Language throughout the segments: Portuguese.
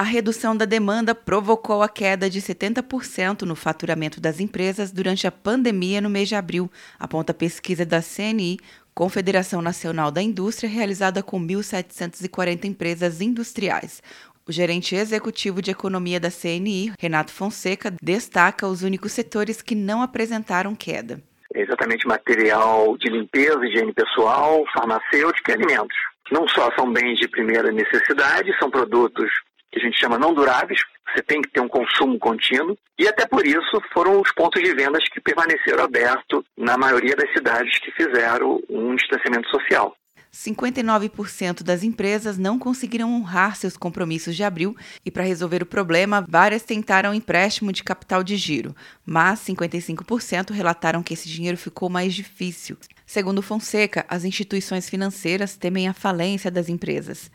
A redução da demanda provocou a queda de 70% no faturamento das empresas durante a pandemia no mês de abril, aponta a pesquisa da CNI, Confederação Nacional da Indústria, realizada com 1.740 empresas industriais. O gerente executivo de economia da CNI, Renato Fonseca, destaca os únicos setores que não apresentaram queda. É exatamente material de limpeza, higiene pessoal, farmacêutico e alimentos. Não só são bens de primeira necessidade, são produtos que a gente chama não duráveis, você tem que ter um consumo contínuo, e até por isso foram os pontos de vendas que permaneceram abertos na maioria das cidades que fizeram um distanciamento social. 59% das empresas não conseguiram honrar seus compromissos de abril e, para resolver o problema, várias tentaram empréstimo de capital de giro, mas 55% relataram que esse dinheiro ficou mais difícil. Segundo Fonseca, as instituições financeiras temem a falência das empresas.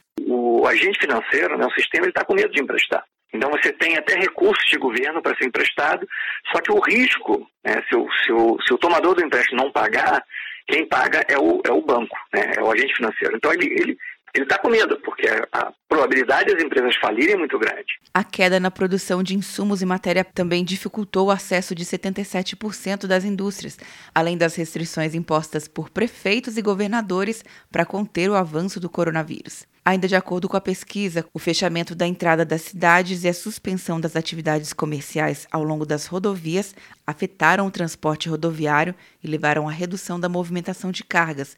O agente financeiro, né, o sistema, está com medo de emprestar. Então você tem até recursos de governo para ser emprestado, só que o risco, né, se, o, se, o, se o tomador do empréstimo não pagar, quem paga é o, é o banco, né? é o agente financeiro. Então ele, ele ele está com medo, porque a probabilidade das empresas falirem é muito grande. A queda na produção de insumos e matéria também dificultou o acesso de 77% das indústrias, além das restrições impostas por prefeitos e governadores para conter o avanço do coronavírus. Ainda de acordo com a pesquisa, o fechamento da entrada das cidades e a suspensão das atividades comerciais ao longo das rodovias afetaram o transporte rodoviário e levaram à redução da movimentação de cargas,